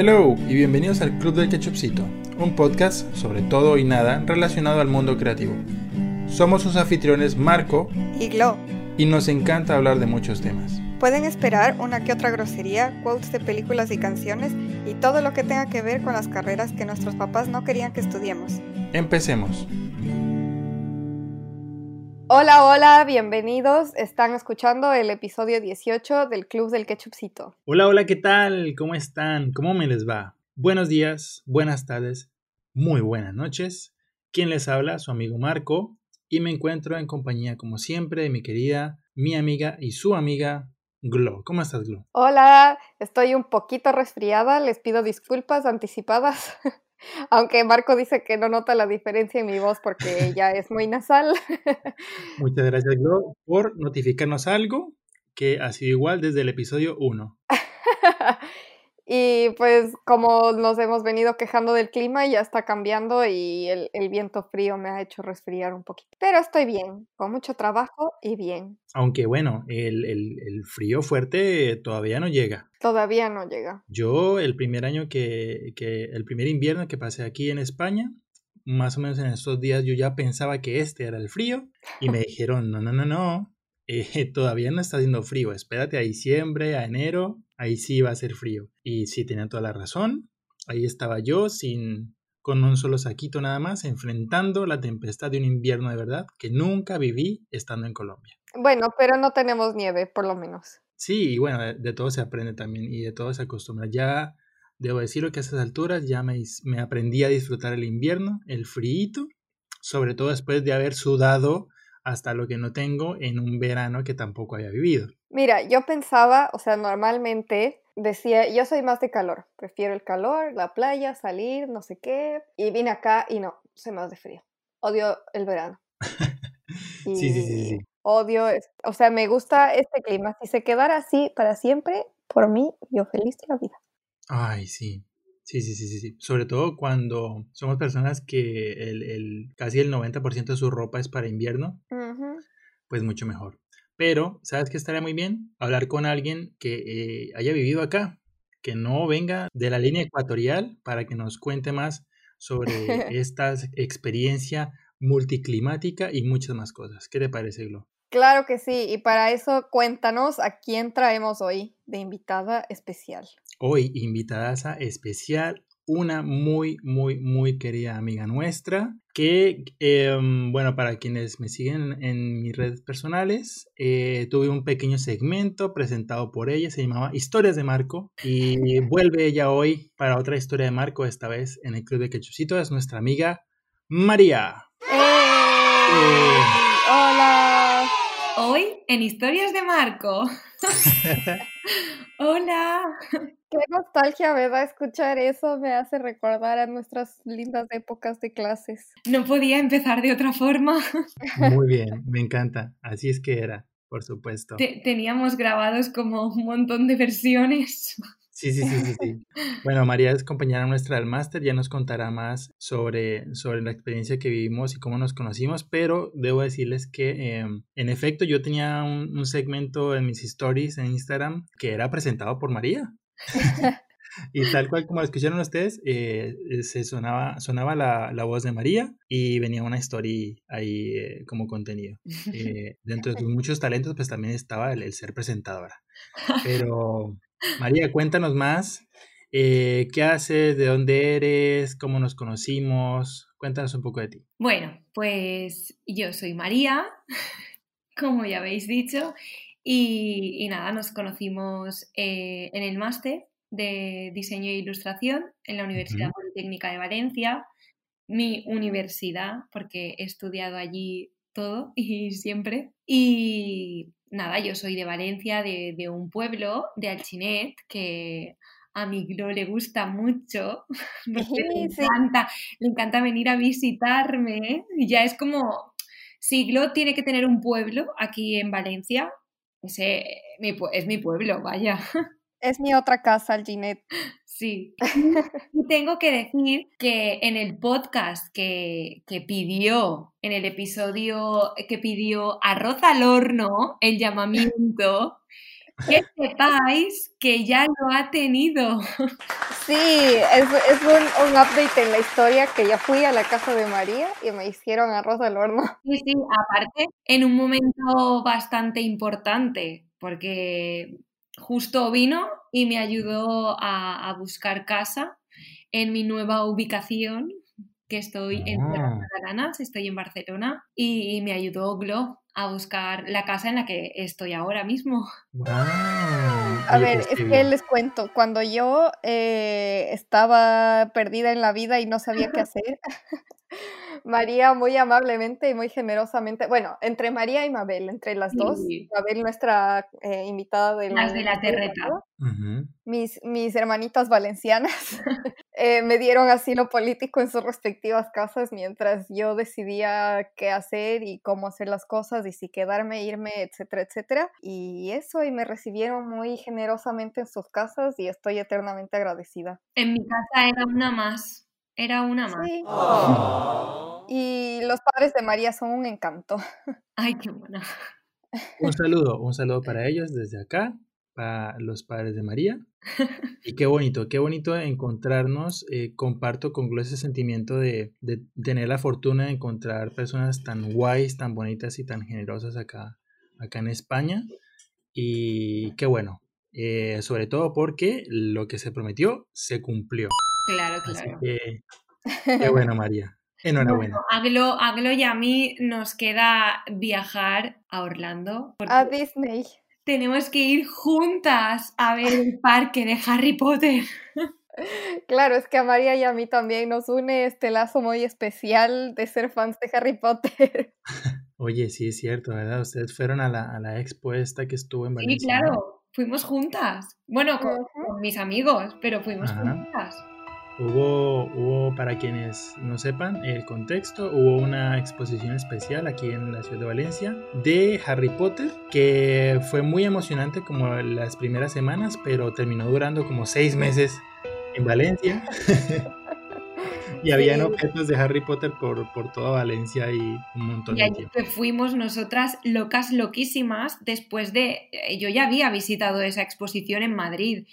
Hello y bienvenidos al Club del Ketchupcito, un podcast sobre todo y nada relacionado al mundo creativo. Somos sus anfitriones Marco y Glo. Y nos encanta hablar de muchos temas. Pueden esperar una que otra grosería, quotes de películas y canciones y todo lo que tenga que ver con las carreras que nuestros papás no querían que estudiemos. Empecemos. Hola, hola, bienvenidos. Están escuchando el episodio 18 del Club del Ketchupcito. Hola, hola, ¿qué tal? ¿Cómo están? ¿Cómo me les va? Buenos días, buenas tardes, muy buenas noches. ¿Quién les habla? Su amigo Marco. Y me encuentro en compañía, como siempre, de mi querida, mi amiga y su amiga, Glo. ¿Cómo estás, Glo? Hola, estoy un poquito resfriada. Les pido disculpas anticipadas. Aunque Marco dice que no nota la diferencia en mi voz porque ya es muy nasal. Muchas gracias, Glo, por notificarnos algo que ha sido igual desde el episodio 1. Y pues como nos hemos venido quejando del clima, ya está cambiando y el, viento frío me ha hecho resfriar un poquito. Pero estoy bien, con mucho trabajo y bien. Aunque bueno, el, el frío fuerte todavía no llega. Todavía no llega. Yo el primer año que, que, el primer invierno que pasé aquí en España, más o menos en estos días yo ya pensaba que este era el frío y me dijeron, no, no, no, no, eh, todavía no está haciendo frío, espérate a diciembre, a enero, ahí sí va a ser frío. Y sí, tenía toda la razón, ahí estaba yo sin con un solo saquito nada más, enfrentando la tempestad de un invierno de verdad que nunca viví estando en Colombia. Bueno, pero no tenemos nieve, por lo menos. Sí, y bueno, de, todo se aprende también y de todo se acostumbra. Ya debo decirlo que a esas alturas ya me, me aprendí a disfrutar el invierno, el frío, sobre todo después de haber sudado hasta lo que no tengo en un verano que tampoco había vivido. Mira, yo pensaba, o sea, normalmente decía, yo soy más de calor, prefiero el calor, la playa, salir, no sé qué, y vine acá y no, soy más de frío. Odio el verano. sí, sí, sí, sí. Odio, o sea, me gusta este clima. Si se quedara así para siempre, por mí, yo feliz de la vida. Ay, sí. Sí, sí, sí, sí, sí. Sobre todo cuando somos personas que el, el casi el 90% de su ropa es para invierno, pues mucho mejor. Pero, ¿sabes qué estaría muy bien? Hablar con alguien que eh, haya vivido acá, que no venga de la línea ecuatorial para que nos cuente más sobre esta experiencia multiclimática y muchas más cosas. ¿Qué te parece, Glo? Claro que sí, y para eso cuéntanos a quién traemos hoy de invitada especial. Hoy invitada especial, una muy, muy, muy querida amiga nuestra, que, em, bueno, para quienes me siguen en mis redes personales, eh, tuve un pequeño segmento presentado por ella, se llamaba Historias de Marco, y vuelve ella hoy para otra historia de Marco, esta vez en el Club de Quechucito, es nuestra amiga María. ¡Eh! Eh, Hoy en Historias de Marco. Hola. Qué nostalgia me da escuchar eso, me hace recordar a nuestras lindas épocas de clases. No podía empezar de otra forma. Muy bien, me encanta. Así es que era, por supuesto. teníamos grabados como un montón de versiones. Sí, sí, sí, sí, Bueno, María es compañera nuestra del máster, ya nos contará más sobre, sobre la experiencia que vivimos y cómo nos conocimos, pero debo decirles que em, en efecto yo tenía un, segmento en mis stories en Instagram que era presentado por María. y tal cual como lo escucharon ustedes, eh, se sonaba, sonaba la, la, voz de María y venía una story ahí eh, como contenido. Eh, dentro de sus muchos talentos, pues también estaba el, el ser presentadora. Pero María, cuéntanos más. Eh, ¿Qué haces? ¿De dónde eres? ¿Cómo nos conocimos? Cuéntanos un poco de ti. Bueno, pues yo soy María, como ya habéis dicho, y, nada, nos conocimos eh, en el máster de diseño e ilustración en la Universidad Politécnica de Valencia, mi universidad, porque he estudiado allí todo y siempre. Y nada, yo soy de Valencia, de, un pueblo, de Alchinet, que a mi Glo le gusta mucho, le, encanta, le encanta venir a visitarme. Ya es como, si Glo tiene que tener un pueblo aquí en Valencia, ese es mi pueblo, vaya. Es mi otra casa, Alchinet. Sí. Y tengo que decir que en el podcast que, pidió, en el episodio que pidió Arroz al horno, el llamamiento, que sepáis que ya lo ha tenido. Sí, es, es un, un, update en la historia que ya fui a la casa de María y me hicieron arroz al horno. Sí, sí, aparte, en un momento bastante importante, porque justo vino y me ayudó a, a buscar casa en mi nueva ubicación, que estoy en Ah. Catalanas, estoy en Barcelona, y, me ayudó Glo a buscar la casa en la que estoy ahora mismo. Wow. A ver, pues es que les cuento, cuando yo eh, estaba perdida en la vida y no sabía qué hacer, María muy amablemente y muy generosamente, bueno, entre María y Mabel, entre las dos. Mabel nuestra eh, invitada del Las de la terreta. pasado, Ujú. mis, mis hermanitas valencianas eh, me dieron asilo político en sus respectivas casas mientras yo decidía qué hacer y cómo hacer las cosas y si quedarme, irme, etcétera, etcétera. Y eso, y me recibieron muy generosamente en sus casas y estoy eternamente agradecida. En mi casa era una más, era una más. Sí. Y los padres de María son un encanto. Ay, qué buena. Un saludo, un saludo para ellos desde acá, para los padres de María. Y qué bonito, qué bonito encontrarnos. eh, comparto con Glo ese sentimiento de, de tener la fortuna de encontrar personas tan guays, tan bonitas y tan generosas acá, acá en España. Y qué bueno, eh, sobre todo porque lo que se prometió se cumplió. Claro, Así claro. que qué bueno, María. Enhorabuena. A Glo, a Glo y a mí nos queda viajar a Orlando. A Disney. tenemos que ir juntas a ver el parque de Harry Potter. Claro, es que a María y a mí también nos une este lazo muy especial de ser fans de Harry Potter. Oye, sí es cierto, ¿verdad? Ustedes fueron a la, a la expo esta que estuvo en Sí, Valencia. ¿no? claro, fuimos juntas. Bueno, con, mis amigos, pero fuimos Ajá. juntas. Hubo, hubo, para quienes no sepan el contexto, hubo una exposición especial aquí en la ciudad de Valencia de Harry Potter que fue muy emocionante como las primeras semanas, pero terminó durando como seis meses en Valencia. y habían Sí. objetos de Harry Potter por, por toda Valencia y un montón Y de allí tiempo. fuimos nosotras locas, loquísimas, después de... eh, Yo ya había visitado esa exposición en Madrid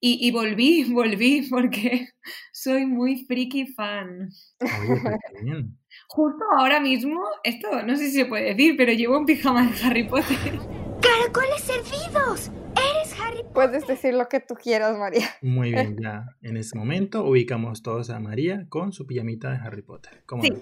y, y volví, volví porque soy muy friki fan. Oye, pues. Justo ahora mismo, esto no sé si se puede decir, pero llevo un pijama de Harry Potter. ¡Caracoles servidos! ¡Eres Harry Puedes decir lo que tú quieras, María. Muy bien, ya en ese momento ubicamos todos a María con su pijamita de Harry Potter. ¿Cómo Sí.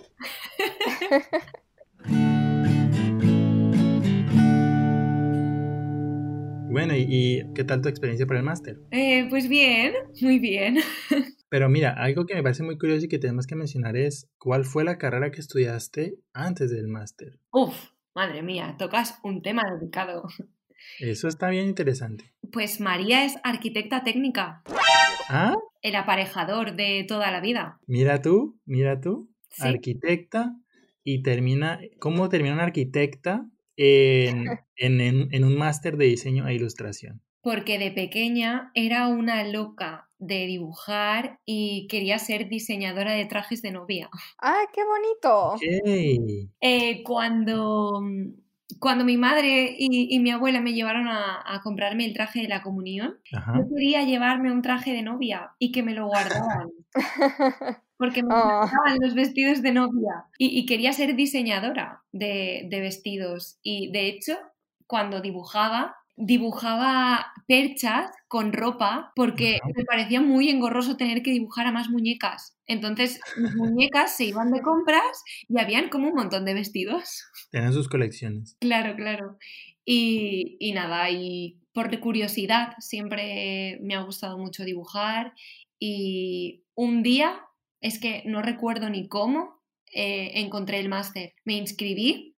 Bueno, ¿y, y qué tal tu experiencia por el máster? Eh, pues bien, muy bien. Pero mira, algo que me parece muy curioso y que tenemos que mencionar es cuál fue la carrera que estudiaste antes del máster. Uf, madre mía, tocas un tema delicado. Eso está bien interesante. Pues María es arquitecta técnica, Ah, el aparejador de toda la vida. mira tú, mira tú, Sí. arquitecta y termina, ¿cómo termina una arquitecta en, en, en- en un máster de diseño e ilustración? Porque de pequeña era una loca de dibujar y quería ser diseñadora de trajes de novia. ¡Ah, qué bonito! Ok. Eh, cuando, cuando mi madre y, y mi abuela me llevaron a, a comprarme el traje de la comunión, Ajá. yo quería llevarme un traje de novia y que me lo guardaban. Porque me Ah. encantaban los vestidos de novia y, y quería ser diseñadora de, de vestidos. Y de hecho, cuando dibujaba, dibujaba perchas con ropa porque me parecía muy engorroso tener que dibujar a más muñecas. Entonces, mis muñecas se iban de compras y habían como un montón de vestidos. Tienen sus colecciones. Claro, claro. Y, y nada, y por curiosidad siempre me ha gustado mucho dibujar y un día, es que no recuerdo ni cómo, eh, encontré el máster. Me inscribí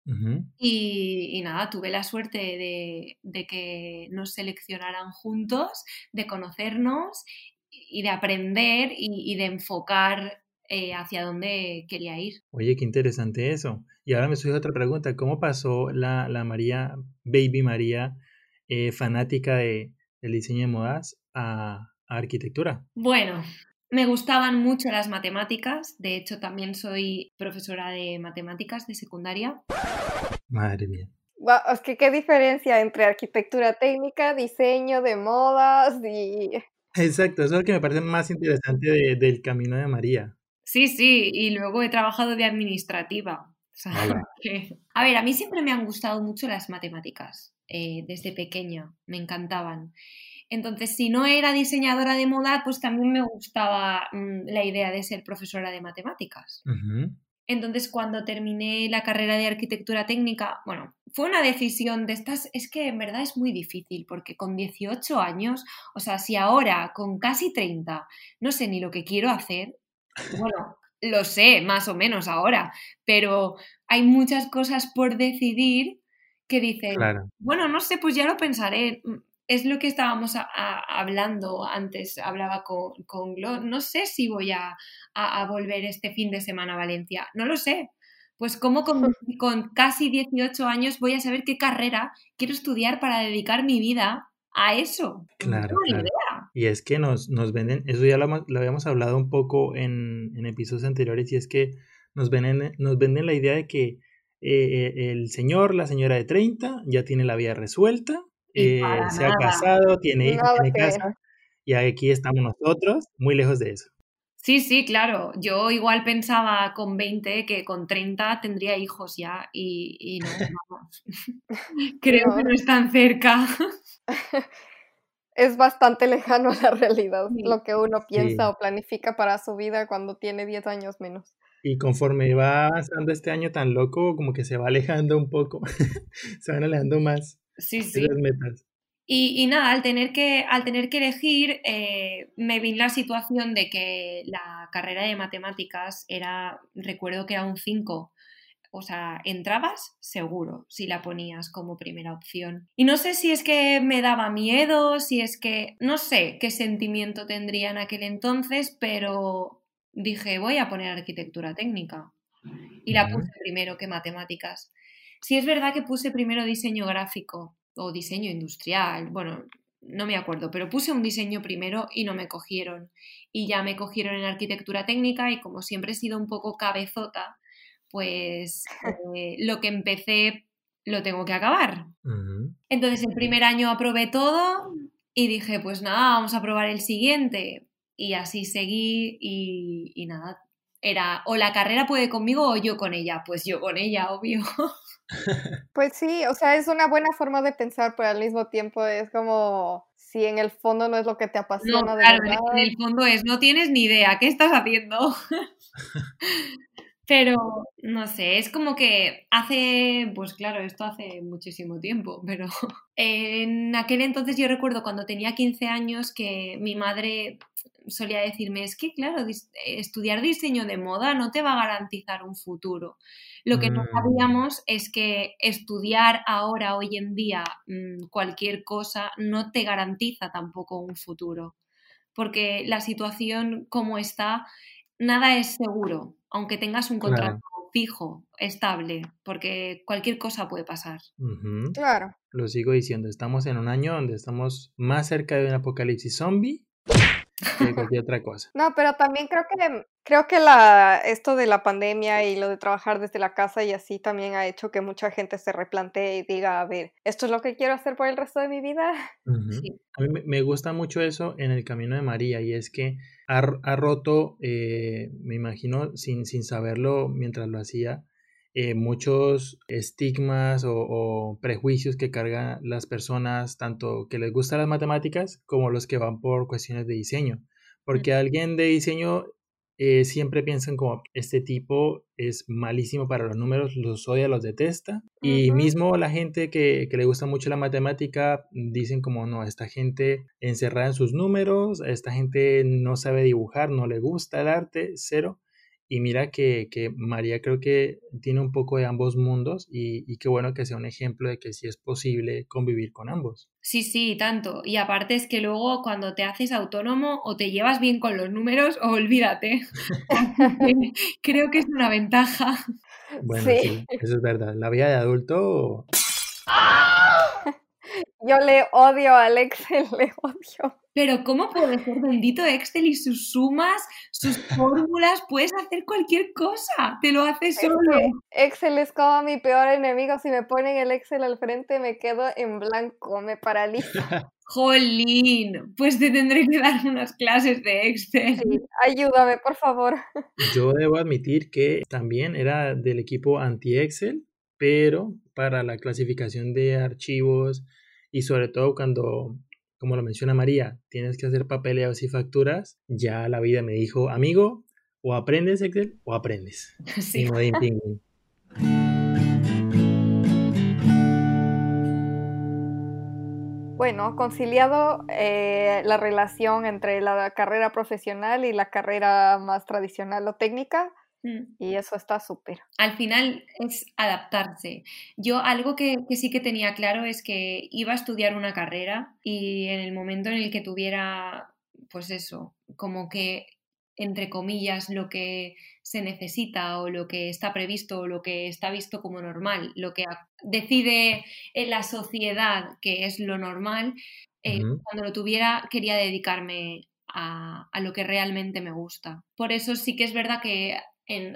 y, y nada, tuve la suerte de, de que nos seleccionaran juntos, de conocernos y de aprender y, y de enfocar eh, hacia dónde quería ir. Oye, qué interesante eso. Y ahora me surge otra pregunta. ¿Cómo pasó la, la María, Baby María, eh, fanática de, del diseño de modas, a, a arquitectura? Bueno, me gustaban mucho las matemáticas, de hecho también soy profesora de matemáticas de secundaria. Madre mía. Guau, es que qué diferencia entre arquitectura técnica, diseño de modas y... Exacto, eso es lo que me parece más interesante de- del camino de María. Sí, sí, y luego he trabajado de administrativa. O sea, que- A ver, a mí siempre me han gustado mucho las matemáticas, eh, desde pequeña, me encantaban. Entonces, si no era diseñadora de moda, pues también me gustaba mm, la idea de ser profesora de matemáticas. Entonces, cuando terminé la carrera de arquitectura técnica, bueno, fue una decisión de estas, es que en verdad es muy difícil, porque con 18 años, o sea, si ahora con casi 30 no sé ni lo que quiero hacer, bueno, lo sé más o menos ahora, pero hay muchas cosas por decidir que dicen, Claro. bueno, no sé, pues ya lo pensaré. Es lo que estábamos a- a- hablando antes, hablaba con, con Glo, no sé si voy a, a- volver este fin de semana a Valencia, no lo sé. Pues como con, con casi 18 años voy a saber qué carrera quiero estudiar para dedicar mi vida a eso. Claro, claro. Y es que nos, nos venden, eso ya lo, habíamos hablado un poco en, en episodios anteriores, y es que nos venden, nos venden la idea de que eh, el señor, la señora de 30, ya tiene la vida resuelta, eh, se ha nada. casado, tiene hijos, tiene casa, y aquí estamos nosotros, muy lejos de eso. Sí, sí, claro. Yo igual pensaba con 20 que con 30 tendría hijos ya y, y no, vamos. Creo que No. no están cerca. Es bastante lejano a la realidad, Sí. lo que uno piensa Sí. o planifica para su vida cuando tiene 10 años menos. Y conforme va avanzando este año tan loco, como que se va alejando un poco, se van alejando más Sí, sí. esas metas. Y, y nada, al tener que, al tener que elegir, eh, me vi en la situación de que la carrera de matemáticas era, recuerdo que era un 5. O sea, entrabas seguro si la ponías como primera opción. Y no sé si es que me daba miedo, si es que no sé qué sentimiento tendría en aquel entonces, pero dije, voy a poner arquitectura técnica. Y la puse primero que matemáticas. Sí es verdad que puse primero diseño gráfico o diseño industrial, bueno, no me acuerdo, pero puse un diseño primero y no me cogieron. Y ya me cogieron en arquitectura técnica y como siempre he sido un poco cabezota, pues eh, lo que empecé lo tengo que acabar. Entonces el primer año aprobé todo y dije, pues nada, vamos a probar el siguiente. Y así seguí y, y nada, era o la carrera puede conmigo o yo con ella. Pues yo con ella, obvio. Pues sí, o sea, es una buena forma de pensar, pero al mismo tiempo es como si en el fondo no es lo que te apasiona claro, verdad. en el fondo es, no tienes ni idea, ¿qué estás haciendo? Pero, no sé, es como que hace, pues claro, esto hace muchísimo tiempo, pero en aquel entonces yo recuerdo cuando tenía 15 años que mi madre solía decirme, es que claro, dis- estudiar diseño de moda no te va a garantizar un futuro. Lo que no Mm. sabíamos es que estudiar ahora, hoy en día, mm, cualquier cosa no te garantiza tampoco un futuro, porque la situación como está, nada es seguro, aunque tengas un contrato fijo, estable, porque cualquier cosa puede pasar. Claro. Lo sigo diciendo, estamos en un año donde estamos más cerca de un apocalipsis zombie que cualquier otra cosa. No, pero también creo que creo que la esto de la pandemia y lo de trabajar desde la casa y así también ha hecho que mucha gente se replantee y diga, a ver, ¿esto es lo que quiero hacer por el resto de mi vida? Sí. A mí me- gusta mucho eso en el camino de María y es que ha, ha roto, eh, me imagino, sin, sin saberlo mientras lo hacía, eh, muchos estigmas o, o prejuicios que cargan las personas, tanto que les gustan las matemáticas como los que van por cuestiones de diseño. Porque alguien de diseño eh, siempre piensan como, este tipo es malísimo para los números, los odia, los detesta. Y Ujú. mismo la gente que, que le gusta mucho la matemática dicen como, no, esta gente encerrada en sus números, esta gente no sabe dibujar, no le gusta el arte, cero. Y mira que, que María creo que tiene un poco de ambos mundos y, y qué bueno que sea un ejemplo de que sí es posible convivir con ambos. Sí, sí, tanto. Y aparte es que luego cuando te haces autónomo o te llevas bien con los números o olvídate. Creo que es una ventaja. Bueno, Sí. sí, eso es verdad. La vida de adulto Yo le odio al Excel, le odio. Pero ¿cómo puede ser bendito Excel y sus sumas, sus fórmulas? Puedes hacer cualquier cosa, te lo haces solo. Excel es como mi peor enemigo. Si me ponen el Excel al frente me quedo en blanco, me paraliza. Jolín, pues te tendré que dar unas clases de Excel. Sí, ayúdame, por favor. Yo debo admitir que también era del equipo anti-Excel, pero para la clasificación de archivos y sobre todo cuando, como lo menciona María, tienes que hacer papeleos y facturas, ya la vida me dijo, amigo, o aprendes Excel o aprendes. Sí. Bueno, conciliado eh, la relación entre la carrera profesional y la carrera más tradicional o técnica. Y eso está súper. Al final es adaptarse. Yo algo que, sí que tenía claro es que iba a estudiar una carrera y en el momento en el que tuviera, pues eso, como que, entre comillas, lo que se necesita o lo que está previsto o lo que está visto como normal, lo que decide en la sociedad que es lo normal, eh, cuando lo tuviera quería dedicarme a, a, lo que realmente me gusta. Por eso sí que es verdad que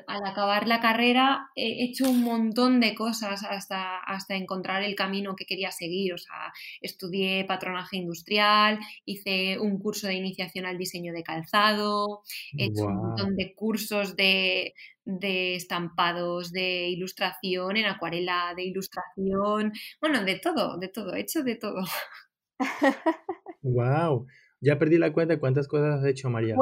al acabar la carrera he hecho un montón de cosas hasta, hasta encontrar el camino que quería seguir. O sea, estudié patronaje industrial, hice un curso de iniciación al diseño de calzado, he hecho un montón de cursos de, de estampados, de ilustración en acuarela, de ilustración, bueno, de todo, de todo, he hecho de todo. Wow. Ya perdí la cuenta de cuántas cosas has hecho, María.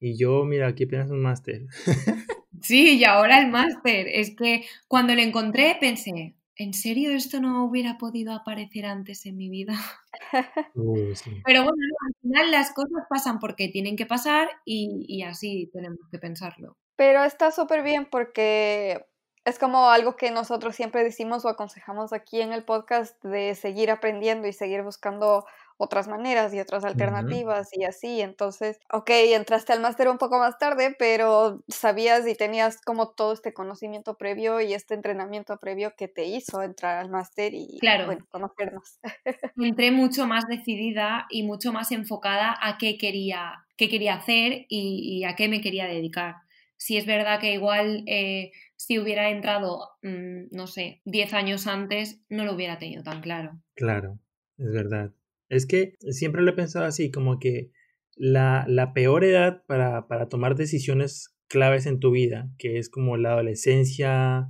Y yo, mira, aquí apenas un máster. Sí, y ahora el máster. Es que cuando lo encontré pensé, ¿en serio esto no hubiera podido aparecer antes en mi vida? Pero bueno, al final las cosas pasan porque tienen que pasar y, y así tenemos que pensarlo. Pero está súper bien porque es como algo que nosotros siempre decimos o aconsejamos aquí en el podcast de seguir aprendiendo y seguir buscando otras maneras y otras alternativas y así. Entonces, ok, entraste al máster un poco más tarde, pero sabías y tenías como todo este conocimiento previo y este entrenamiento previo que te hizo entrar al máster y claro. bueno, conocernos. Entré mucho más decidida y mucho más enfocada a qué quería, qué quería hacer y, a qué me quería dedicar. Si es verdad que igual eh, si hubiera entrado, mm, no sé, 10 años antes, no lo hubiera tenido tan claro. Claro, es verdad. Es que siempre lo he pensado así, como que la, peor edad para, tomar decisiones claves en tu vida, que es como la adolescencia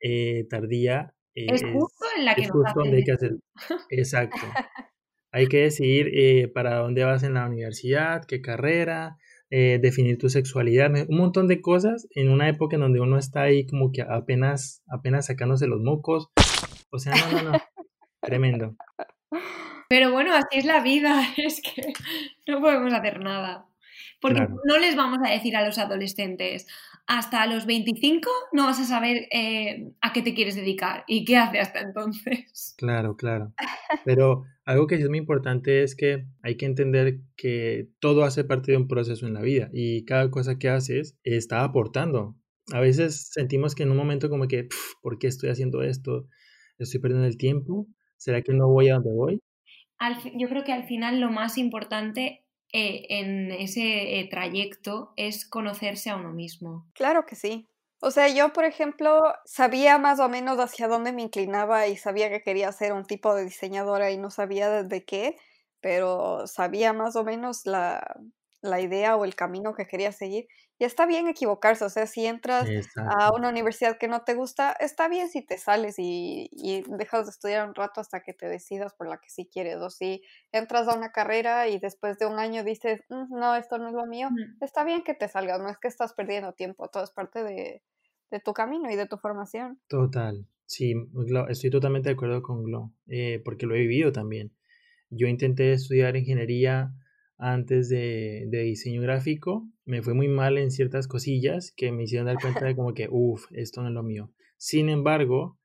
eh, tardía. es justo en la que es justo donde hay que hacer. Exacto. hay que decidir eh, para dónde vas en la universidad, qué carrera, eh, definir tu sexualidad, un montón de cosas en una época en donde uno está ahí como que apenas, apenas sacándose los mocos. O sea, no, no, no. Tremendo. Pero bueno, así es la vida, es que no podemos hacer nada. Porque no les vamos a decir a los adolescentes, hasta los 25 no vas a saber eh, a qué te quieres dedicar y qué hace hasta entonces. Claro, claro. Pero algo que es muy importante es que hay que entender que todo hace parte de un proceso en la vida y cada cosa que haces está aportando. A veces sentimos que en un momento como que, ¿por qué estoy haciendo esto? ¿Estoy perdiendo el tiempo? ¿Será que no voy a donde voy? Yo creo que al final lo más importante eh, en ese eh, trayecto es conocerse a uno mismo. Claro que sí. O sea, yo, por ejemplo, sabía más o menos hacia dónde me inclinaba y sabía que quería ser un tipo de diseñadora y no sabía desde qué, pero sabía más o menos la, la idea o el camino que quería seguir. Y está bien equivocarse, o sea, si entras a una universidad que no te gusta, está bien si te sales y, dejas de estudiar un rato hasta que te decidas por la que sí quieres. O si entras a una carrera y después de un año dices, mm, no, esto no es lo mío, está bien que te salgas, no es que estás perdiendo tiempo, todo es parte de, tu camino y de tu formación. Total, sí, estoy totalmente de acuerdo con Glo, eh, porque lo he vivido también. Yo intenté estudiar ingeniería antes de, diseño gráfico. Me fue muy mal en ciertas cosillas que me hicieron dar cuenta de como que, uff, esto no es lo mío. Sin embargo,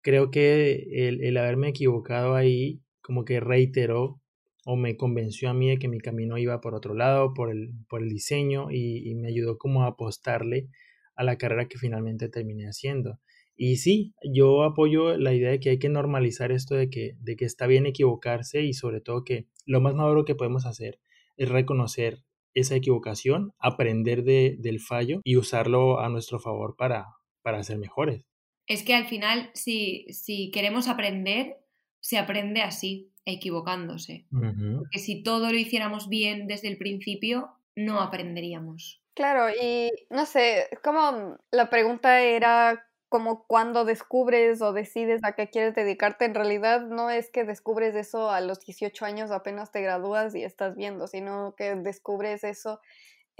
creo que el, haberme equivocado ahí como que reiteró o me convenció a mí de que mi camino iba por otro lado, por el, por el diseño y, y me ayudó como a apostarle a la carrera que finalmente terminé haciendo. Y sí, yo apoyo la idea de que hay que normalizar esto de que, de que está bien equivocarse y sobre todo que lo más maduro que podemos hacer es reconocer esa equivocación, aprender de, del fallo y usarlo a nuestro favor para, para ser mejores. Es que al final, si, si queremos aprender, se aprende así, equivocándose. Porque si todo lo hiciéramos bien desde el principio, no aprenderíamos. Claro, y no sé, como la pregunta era como cuando descubres o decides a qué quieres dedicarte, en realidad no es que descubres eso a los 18 años apenas te gradúas y estás viendo, sino que descubres eso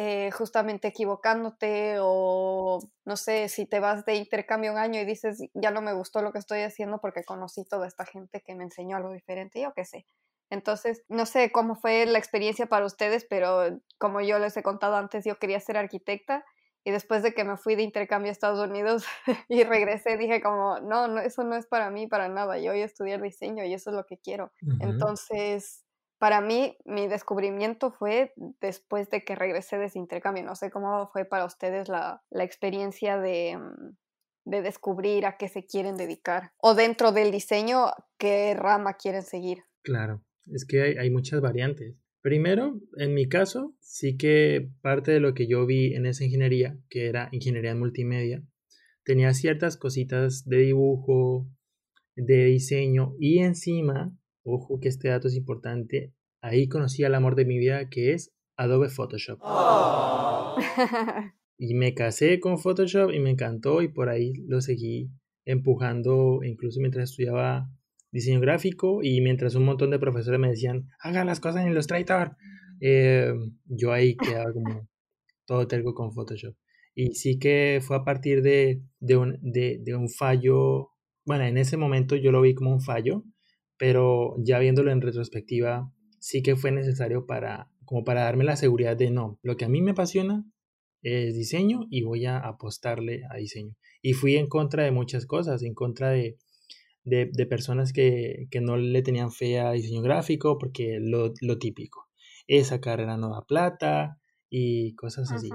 eh, justamente equivocándote o no sé, si te vas de intercambio un año y dices, ya no me gustó lo que estoy haciendo porque conocí toda esta gente que me enseñó algo diferente, yo qué sé. Entonces, no sé cómo fue la experiencia para ustedes, pero como yo les he contado antes, yo quería ser arquitecta y después de que me fui de intercambio a Estados Unidos y regresé, dije como, no, no, eso no es para mí, para nada. Yo voy a estudiar diseño y eso es lo que quiero. Entonces, para mí, mi descubrimiento fue después de que regresé de ese intercambio. No sé cómo fue para ustedes la, la experiencia de, mm, de descubrir a qué se quieren dedicar. O dentro del diseño, qué rama quieren seguir. Claro, es que hay, hay muchas variantes. Primero, en mi caso, sí que parte de lo que yo vi en esa ingeniería, que era ingeniería en multimedia, tenía ciertas cositas de dibujo, de diseño y encima, ojo que este dato es importante, ahí conocí el amor de mi vida que es Adobe Photoshop. y me casé con Photoshop y me encantó y por ahí lo seguí empujando incluso mientras estudiaba diseño gráfico y mientras un montón de profesores me decían, haga las cosas en Illustrator, eh, yo ahí quedaba como todo terco con Photoshop. Y sí que fue a partir de, de, un, de, de, un fallo, bueno, en ese momento yo lo vi como un fallo, pero ya viéndolo en retrospectiva, sí que fue necesario para, como para darme la seguridad de no, lo que a mí me apasiona es diseño y voy a apostarle a diseño. Y fui en contra de muchas cosas, en contra de, de, personas que, no le tenían fe a diseño gráfico porque lo, típico, esa carrera no da plata y cosas así.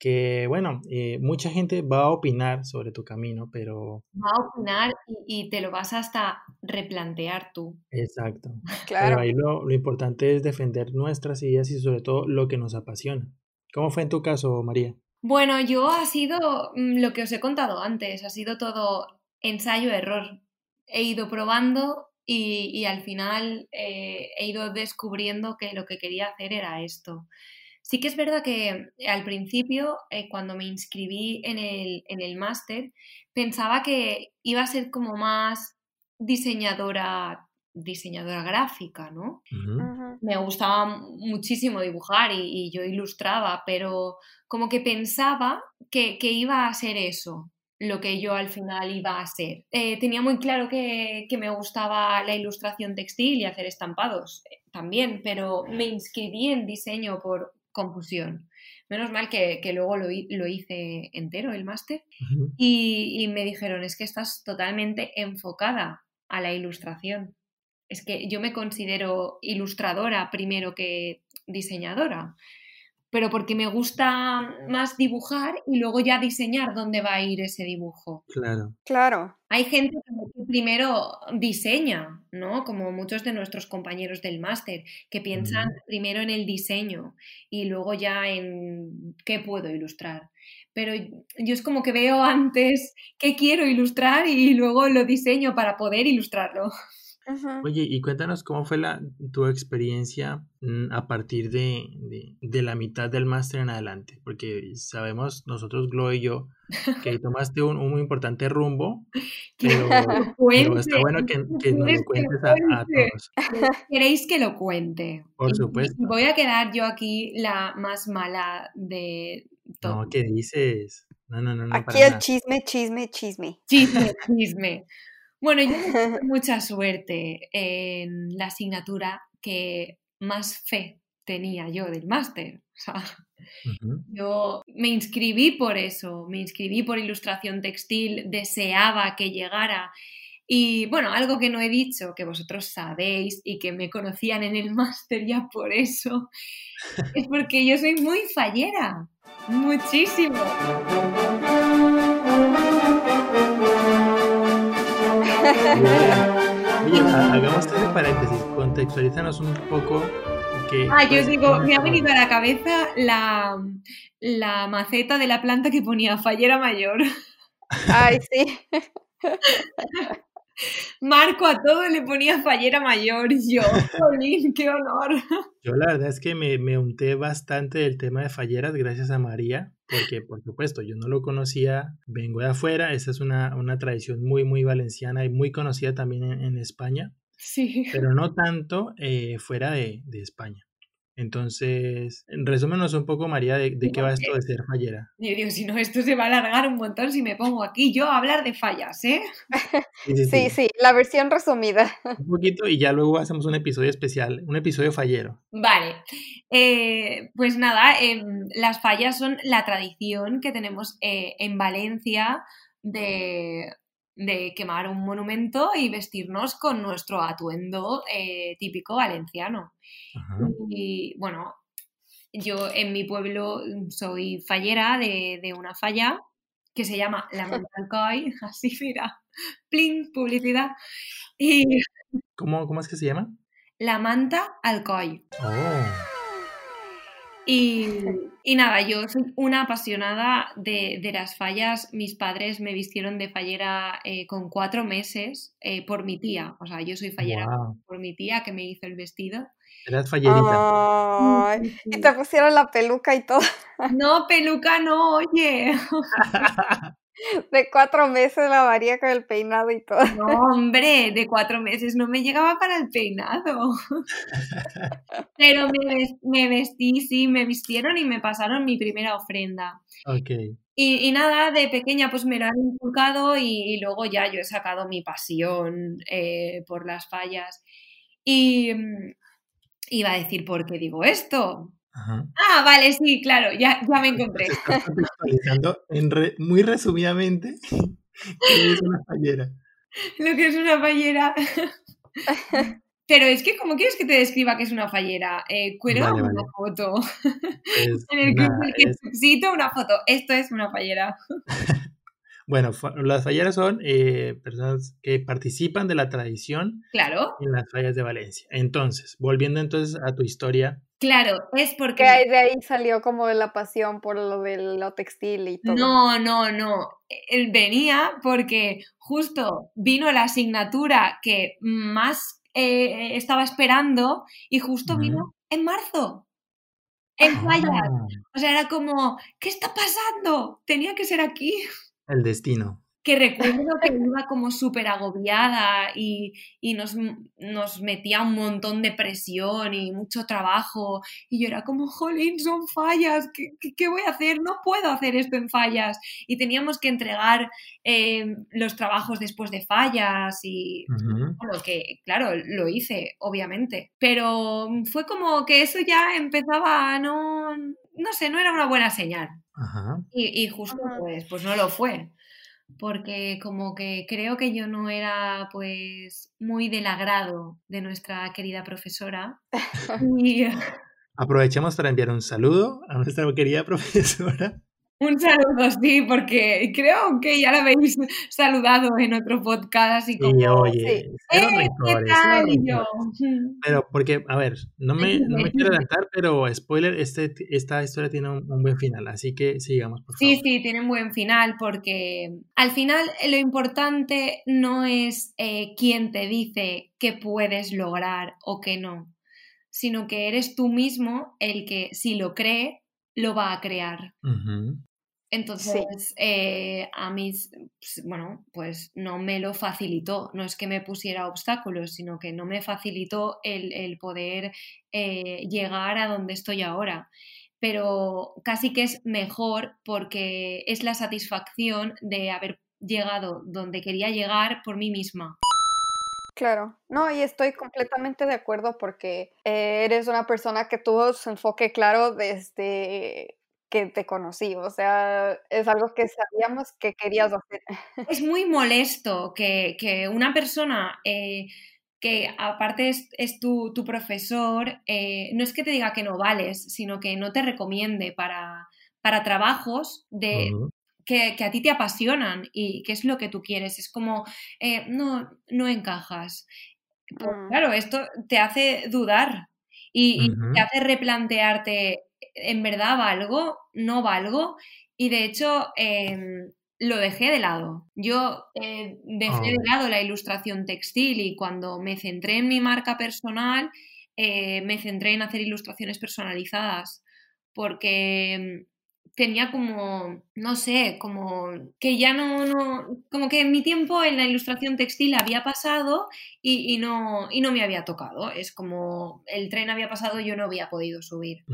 Que bueno, eh, mucha gente va a opinar sobre tu camino, pero... Va a opinar y, te lo vas hasta replantear tú. Exacto. Claro. Pero ahí lo, lo importante es defender nuestras ideas y sobre todo lo que nos apasiona. ¿Cómo fue en tu caso, María? Bueno, yo ha sido mm, lo que os he contado antes, ha sido todo ensayo-error he ido probando y, al final eh, he ido descubriendo que lo que quería hacer era esto. Sí que es verdad que al principio, eh, cuando me inscribí en el, en el máster, pensaba que iba a ser como más diseñadora diseñadora gráfica, ¿no? Me gustaba muchísimo dibujar y, yo ilustraba, pero como que pensaba que, que, iba a ser eso, lo que yo al final iba a ser. Eh, tenía muy claro que, me gustaba la ilustración textil y hacer estampados eh, también, pero me inscribí en diseño por confusión. Menos mal que, luego lo, hice entero, el máster, y, y me dijeron, es que estás totalmente enfocada a la ilustración. Es que yo me considero ilustradora primero que diseñadora pero porque me gusta más dibujar y luego ya diseñar dónde va a ir ese dibujo. Claro. Claro. Hay gente que primero diseña, ¿no? Como muchos de nuestros compañeros del máster, que piensan primero en el diseño y luego ya en qué puedo ilustrar. Pero yo es como que veo antes qué quiero ilustrar y luego lo diseño para poder ilustrarlo. Oye, y cuéntanos cómo fue la, tu experiencia mm, a partir de, de, la mitad del máster en adelante, porque sabemos nosotros, Glo y yo, que tomaste un, un muy importante rumbo, pero, está bueno que, que nos lo cuentes a, todos. ¿Queréis que lo cuente? Por supuesto. voy a quedar yo aquí la más mala de todo. No, ¿qué dices? No, no, no. no aquí el chisme, chisme, chisme. Chisme, chisme. Bueno, yo tuve mucha suerte en la asignatura que más fe tenía yo del máster. Yo me inscribí por eso, me inscribí por ilustración textil, deseaba que llegara. Y bueno, algo que no he dicho, que vosotros sabéis y que me conocían en el máster ya por eso, es porque yo soy muy fallera, muchísimo. Oye, hagamos este paréntesis, contextualízanos un poco que... Ah, yo digo, me ha venido a la cabeza la, la maceta de la planta que ponía fallera mayor. Ay, sí. Marco a todo le ponía fallera mayor y yo, Jolín, qué honor. Yo la verdad es que me, me unté bastante del tema de falleras gracias a María, porque por supuesto yo no lo conocía, vengo de afuera, esa es una, una tradición muy, muy valenciana y muy conocida también en, en España, Sí. pero no tanto eh, fuera de, de España. Entonces, resúmenos un poco, María, de, de qué va esto de ser fallera. Yo digo, si no, esto se va a alargar un montón si me pongo aquí yo a hablar de fallas, ¿eh? Sí, sí, Sí, sí, la versión resumida. Un poquito y ya luego hacemos un episodio especial, un episodio fallero. Vale, Eh, pues nada, em, las fallas son la tradición que tenemos eh, en Valencia de, de quemar un monumento y vestirnos con nuestro atuendo eh, típico valenciano. Ajá. Y bueno, yo en mi pueblo soy fallera de, de una falla que se llama La Montalcoy, así mira, pling, publicidad. Y ¿Cómo, ¿Cómo es que se llama? La Manta Alcoy. Oh, Y, y nada, yo soy una apasionada de, de las fallas. Mis padres me vistieron de fallera eh, con cuatro meses eh, por mi tía. O sea, yo soy fallera Guau. por mi tía que me hizo el vestido. eras fallerita. Ay, y te pusieron la peluca y todo. No, peluca, no, oye. De cuatro meses la María con el peinado y todo. No, hombre, de cuatro meses no me llegaba para el peinado. Pero me, me vestí, sí, me vistieron y me pasaron mi primera ofrenda. Ok. Y, y nada, de pequeña pues me lo han inculcado y, y luego ya yo he sacado mi pasión eh, por las fallas. Y mm, iba a decir por qué digo esto. Ajá. Ah, vale, sí, claro, ya, ya me encontré. Estás contextualizando en re- muy resumidamente qué es una fallera. Lo que es una fallera. Pero es que, ¿cómo quieres que te describa qué es una fallera? Eh, cuelga Vale, una vale. foto. Es En el que es- necesito una foto. Esto es una fallera. Bueno, las falleras son eh, personas que participan de la tradición Claro, en las fallas de Valencia. Entonces, volviendo entonces a tu historia, claro, es porque... Que ahí- de ahí salió como la pasión por lo de lo textil y todo. No, no, no. Él venía porque justo vino la asignatura que más eh, estaba esperando y justo vino en marzo. En fallas. Ah, O sea, era como, ¿qué está pasando? Tenía que ser aquí. El destino. Que recuerdo que iba como súper agobiada y, y nos, nos metía un montón de presión y mucho trabajo. Y yo era como, jolín, son fallas, ¿qué, qué, qué voy a hacer? No puedo hacer esto en fallas. Y teníamos que entregar eh, los trabajos después de fallas y, bueno, que claro, lo hice, obviamente. Pero fue como que eso ya empezaba a no, no sé, no era una buena señal. Ajá. Y, y justo Ajá. pues, pues no lo fue. Porque como que creo que yo no era pues muy del agrado de nuestra querida profesora. Y Aprovechemos para enviar un saludo a nuestra querida profesora. Un saludo, sí, porque creo que ya la habéis saludado en otro podcast Y como... oye, sí. cero "Eh, ¿qué. Pero porque, a ver, no me, no me quiero adelantar, pero spoiler, este, esta historia tiene un, un buen final, así que sigamos, por Sí, favor. sí, tiene un buen final porque al final lo importante no es eh, quién te dice que puedes lograr o que no, sino que eres tú mismo el que si lo cree, lo va a crear. Entonces, eh, a mí, pues, bueno, pues no me lo facilitó. No es que me pusiera obstáculos, sino que no me facilitó el, el poder eh, llegar a donde estoy ahora. Pero casi que es mejor porque es la satisfacción de haber llegado donde quería llegar por mí misma. Claro, no, y estoy completamente de acuerdo porque eh, eres una persona que tuvo su enfoque claro desde que te conocí, o sea, es algo que sabíamos que querías hacer. Es muy molesto que, que una persona eh, que aparte es, es tu, tu profesor, eh, no es que te diga que no vales, sino que no te recomiende para, para trabajos de, Ujú. que, a ti te apasionan y que es lo que tú quieres. Es como, eh, no, no encajas. Pues mm. claro, esto te hace dudar y, te hace replantearte, ¿en verdad valgo? ¿No valgo? Y de hecho, em, lo dejé de lado. Yo eh, dejé de ah. lado la ilustración textil y cuando me centré en mi marca personal, eh, me centré en hacer ilustraciones personalizadas porque tenía como, no sé, como que ya no, no, como que mi tiempo en la ilustración textil había pasado y, no, y no me había tocado. Es como el tren había pasado y yo no había podido subir.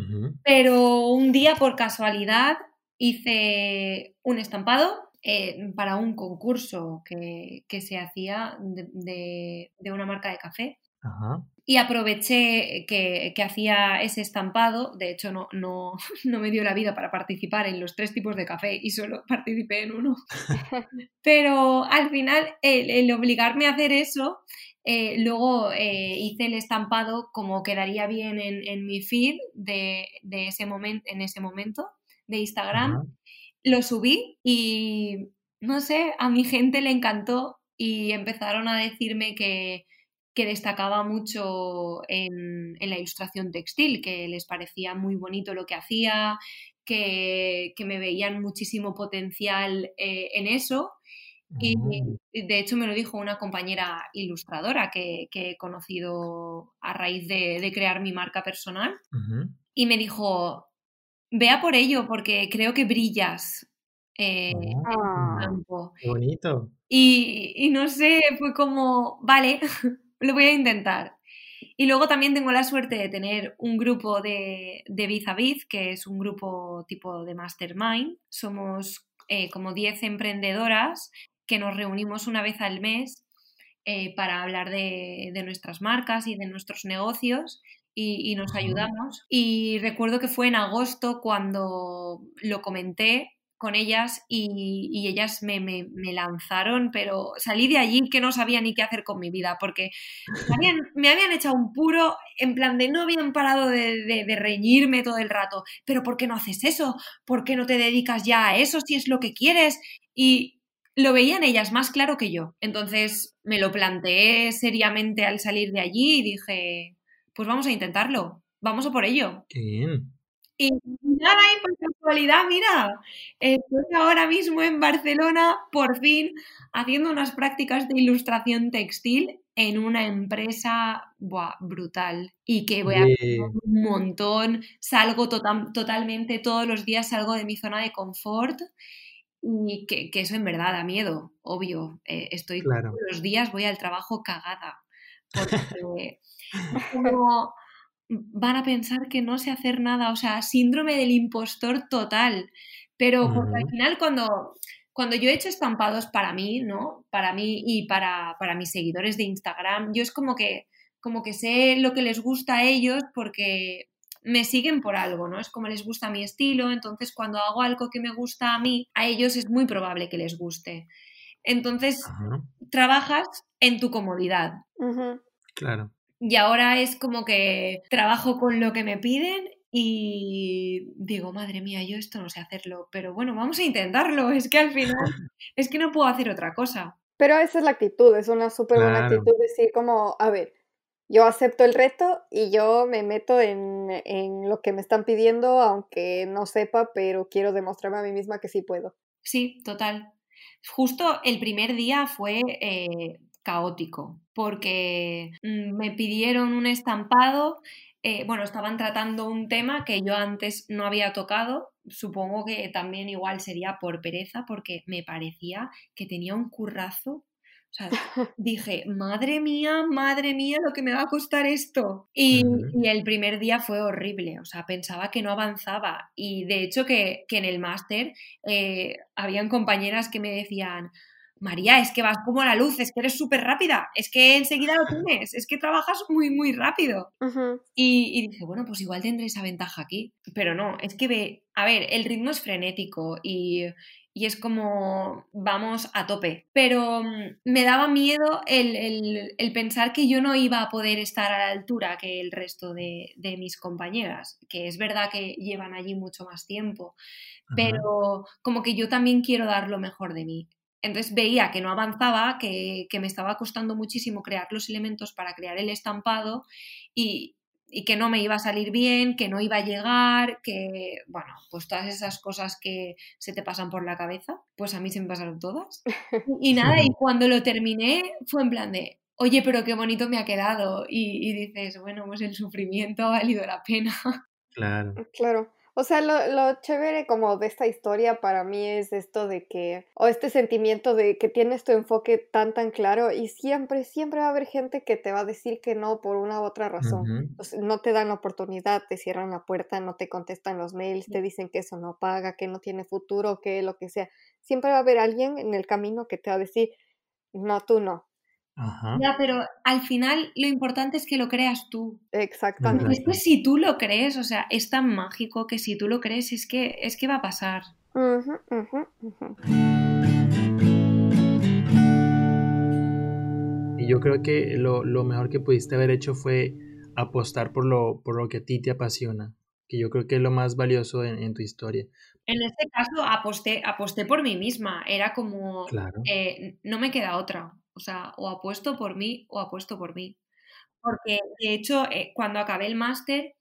Pero un día, por casualidad, hice un estampado eh, para un concurso que, se hacía de, de, una marca de café. Ajá y aproveché que, hacía ese estampado. De hecho, no, no, no, me dio la vida para participar en los tres tipos de café y solo participé en uno. Pero al final, el, obligarme a hacer eso, eh, luego eh, hice el estampado como quedaría bien en, mi feed de, ese momento en ese momento de Instagram. Lo subí y, no sé, a mi gente le encantó y empezaron a decirme que que destacaba mucho en, la ilustración textil, que les parecía muy bonito lo que hacía, que, me veían muchísimo potencial eh, en eso. Y mm. de hecho me lo dijo una compañera ilustradora que, he conocido a raíz de, crear mi marca personal. Y me dijo, vea por ello, porque creo que brillas. Eh, ah, campo. Qué bonito. Y, y, no sé, fue como, vale, lo voy a intentar. Y luego también tengo la suerte de tener un grupo de, de Biz a Biz, que es un grupo tipo de mastermind. Somos eh, como 10 emprendedoras que nos reunimos una vez al mes eh, para hablar de, nuestras marcas y de nuestros negocios y, y, nos ayudamos. Y recuerdo que fue en agosto cuando lo comenté con ellas y, ellas me, lanzaron, pero salí de allí que no sabía ni qué hacer con mi vida, porque me habían, echado un puro, en plan de no habían parado de, reñirme todo el rato, pero ¿por qué no haces eso? ¿Por qué no te dedicas ya a eso si es lo que quieres? Y lo veían ellas más claro que yo. Entonces me lo planteé seriamente al salir de allí y dije, pues vamos a intentarlo, vamos a por ello. Qué bien. Y nada, y por casualidad, mira, estoy ahora mismo en Barcelona, por fin, haciendo unas prácticas de ilustración textil en una empresa brutal y que voy a un montón, salgo totalmente, todos los días salgo de mi zona de confort y que, eso en verdad da miedo, obvio. Eh, estoy todos los días, voy al trabajo cagada. Porque como van a pensar que no sé hacer nada, o sea, síndrome del impostor total. Pero al final cuando, cuando yo he hecho estampados para mí, ¿no? Para mí y para, para, mis seguidores de Instagram, yo es como que, como que sé lo que les gusta a ellos porque me siguen por algo, ¿no? Es como les gusta mi estilo, entonces cuando hago algo que me gusta a mí, a ellos es muy probable que les guste. Entonces, trabajas en tu comodidad. Claro. Y ahora es como que trabajo con lo que me piden y digo, madre mía, yo esto no sé hacerlo, pero bueno, vamos a intentarlo. Es que al final, es que no puedo hacer otra cosa. Pero esa es la actitud, es una súper buena actitud decir como, a ver, yo acepto el reto y yo me meto en, en, lo que me están pidiendo, aunque no sepa, pero quiero demostrarme a mí misma que sí puedo. Sí, total. Justo el primer día fue eh, caótico, porque mm, me pidieron un estampado, eh, bueno, estaban tratando un tema que yo antes no había tocado, supongo que también igual sería por pereza, porque me parecía que tenía un currazo. O sea, dije, madre mía, madre mía, lo que me va a costar esto. Y, el primer día fue horrible, o sea, pensaba que no avanzaba. Y de hecho que, en el máster eh, habían compañeras que me decían, María, es que vas como a la luz, es que eres súper rápida, es que enseguida lo tienes, es que trabajas muy, muy rápido. y, dije, bueno, pues igual tendré esa ventaja aquí. Pero no, es que ve, a ver, el ritmo es frenético y, y es como vamos a tope. Pero mm, me daba miedo el, pensar que yo no iba a poder estar a la altura que el resto de, mis compañeras, que es verdad que llevan allí mucho más tiempo, pero como que yo también quiero dar lo mejor de mí. Entonces veía que no avanzaba, que, que me estaba costando muchísimo crear los elementos para crear el estampado y, y que no me iba a salir bien, que no iba a llegar, que, bueno, pues todas esas cosas que se te pasan por la cabeza, pues a mí se me pasaron todas. Y nada, y cuando lo terminé fue en plan de, oye, pero qué bonito me ha quedado. Y, y dices, bueno, pues el sufrimiento ha valido la pena. Claro. Claro. O sea, lo, lo, chévere como de esta historia para mí es esto de que, o este sentimiento de que tienes tu enfoque tan, tan claro y siempre, siempre va a haber gente que te va a decir que no por una u otra razón. no te dan la oportunidad, te cierran la puerta, no te contestan los mails, te dicen que eso no paga, que no tiene futuro, que lo que sea. Siempre va a haber alguien en el camino que te va a decir, no, tú no, ya, pero al final lo importante es que lo creas tú. Exactamente. Es que si tú lo crees, o sea, es tan mágico que si tú lo crees es que, es que va a pasar. y yo creo que lo, mejor que pudiste haber hecho fue apostar por lo, por lo que a ti te apasiona, que yo creo que es lo más valioso en, tu historia. En este caso aposté, aposté por mí misma, era como, eh, no me queda otra. O sea, o apuesto por mí o apuesto por mí. Porque, de hecho, eh, cuando acabé el máster,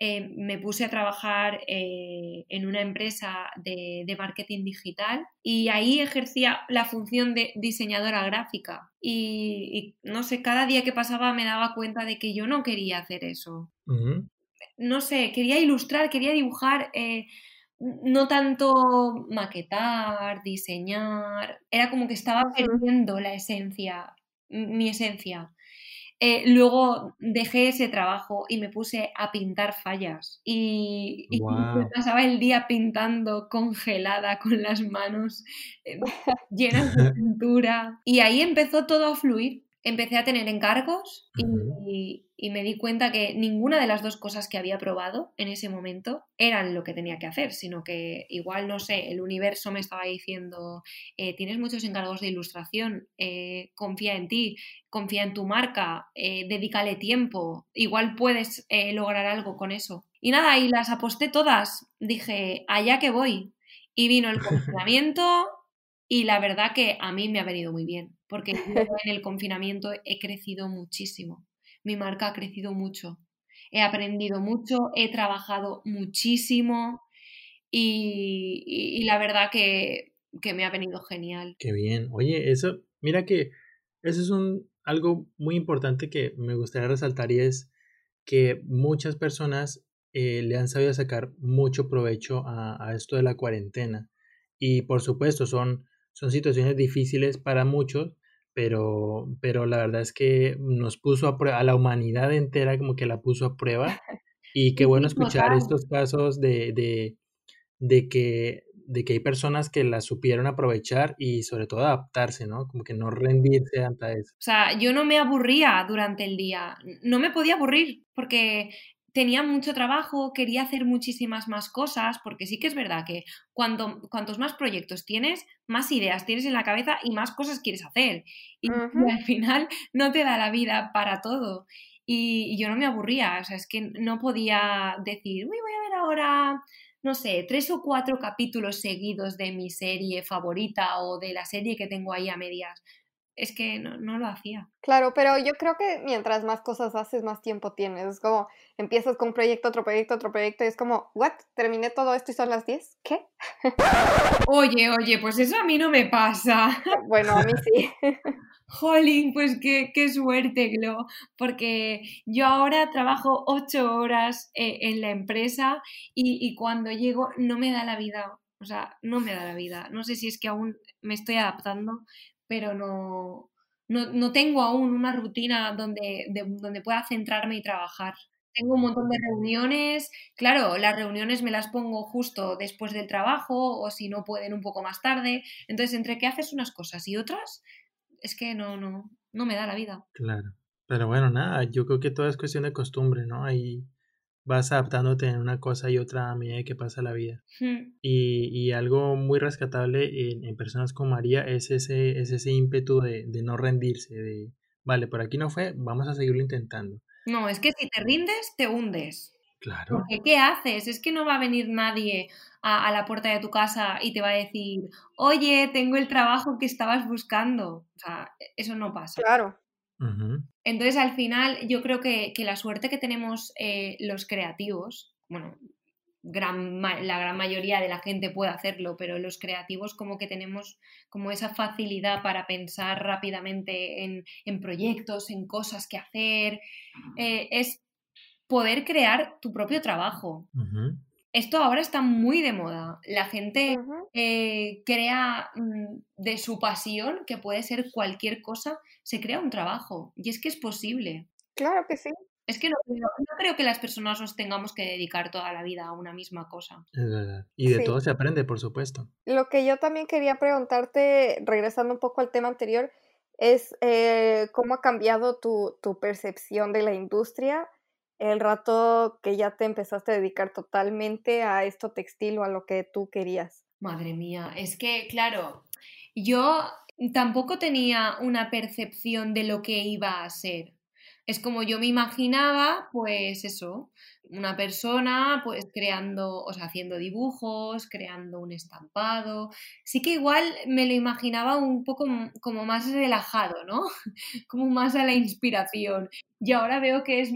eh, me puse a trabajar eh, en una empresa de, marketing digital y ahí ejercía la función de diseñadora gráfica. Y, no sé, cada día que pasaba me daba cuenta de que yo no quería hacer eso. No sé, quería ilustrar, quería dibujar no tanto maquetar, diseñar, era como que estaba perdiendo la esencia, mi esencia. Eh, luego dejé ese trabajo y me puse a pintar fallas y, pasaba el día pintando congelada con las manos eh, llenas de pintura. Y ahí empezó todo a fluir empecé a tener encargos y, me di cuenta que ninguna de las dos cosas que había probado en ese momento eran lo que tenía que hacer, sino que igual, no sé, el universo me estaba diciendo, eh, tienes muchos encargos de ilustración, eh, confía en ti, confía en tu marca, eh, dedícale tiempo, igual puedes lograr algo con eso. Y nada, y las aposté todas, dije, allá que voy. Y vino el confinamiento y la verdad que a mí me ha venido muy bien porque en el confinamiento he crecido muchísimo. Mi marca ha crecido mucho. He aprendido mucho, he trabajado muchísimo y, la verdad que, me ha venido genial. Qué bien. Oye, eso, mira que eso es un, algo muy importante que me gustaría resaltar y es que muchas personas eh, le han sabido sacar mucho provecho a, a, esto de la cuarentena. Y por supuesto, son, son situaciones difíciles para muchos, pero, pero la verdad es que nos puso a prueba, a la humanidad entera como que la puso a prueba. Y qué bueno escuchar estos casos de, de, de, que, de que hay personas que la supieron aprovechar y sobre todo adaptarse, ¿no? Como que no rendirse ante eso. O sea, yo no me aburría durante el día, no me podía aburrir porque tenía mucho trabajo, quería hacer muchísimas más cosas, porque sí que es verdad que cuando, cuantos más proyectos tienes, más ideas tienes en la cabeza y más cosas quieres hacer. Y, al final no te da la vida para todo. Y, yo no me aburría, o sea, es que no podía decir, Uy, voy a ver ahora, no sé, tres o cuatro capítulos seguidos de mi serie favorita o de la serie que tengo ahí a medias es que no, no, lo hacía. Claro, pero yo creo que mientras más cosas haces, más tiempo tienes. Es como, empiezas con un proyecto, otro proyecto, otro proyecto, y es como, ¿what? ¿Terminé todo esto y son las 10? ¿Qué? Oye, oye, pues eso a mí no me pasa. Bueno, a mí sí. Jolín, pues qué, qué suerte, Glo, porque yo ahora trabajo ocho horas eh, en la empresa y, y cuando llego no me da la vida, o sea, no me da la vida. No sé si es que aún me estoy adaptando, pero no, no, tengo aún una rutina donde, donde pueda centrarme y trabajar. Tengo un montón de reuniones, claro, las reuniones me las pongo justo después del trabajo o si no pueden un poco más tarde. Entonces, entre que haces unas cosas y otras, es que no, no, no me da la vida. Claro. Pero bueno, nada, yo creo que todo es cuestión de costumbre, ¿no? Hay vas adaptándote en una cosa y otra a medida que pasa la vida. Hmm. Y, y algo muy rescatable en, en personas como María es ese, es ese ímpetu de, de no rendirse, de, vale, por aquí no fue, vamos a seguirlo intentando. No, es que si te rindes, te hundes. Claro. Porque, ¿qué haces? Es que no va a venir nadie a, a la puerta de tu casa y te va a decir, oye, tengo el trabajo que estabas buscando. O sea, eso no pasa. Claro. Entonces, al final, yo creo que, que la suerte que tenemos eh, los creativos, bueno, gran, la gran mayoría de la gente puede hacerlo, pero los creativos como que tenemos como esa facilidad para pensar rápidamente en, en proyectos, en cosas que hacer, eh, es poder crear tu propio trabajo. Esto ahora está muy de moda. La gente eh, crea mm, de su pasión, que puede ser cualquier cosa, se crea un trabajo. Y es que es posible. Claro que sí. Es que no, creo- no creo que las personas nos tengamos que dedicar toda la vida a una misma cosa. Es verdad. Y de Sí. todo se aprende, por supuesto. Lo que yo también quería preguntarte, regresando un poco al tema anterior, es eh, cómo ha cambiado tu, tu percepción de la industria el rato que ya te empezaste a dedicar totalmente a esto textil o a lo que tú querías. Madre mía, es que, claro, yo tampoco tenía una percepción de lo que iba a ser. Es como yo me imaginaba, pues eso, una persona pues creando, o sea, haciendo dibujos, creando un estampado. Sí que igual me lo imaginaba un poco como más relajado, ¿no? Como más a la inspiración. Y ahora veo que es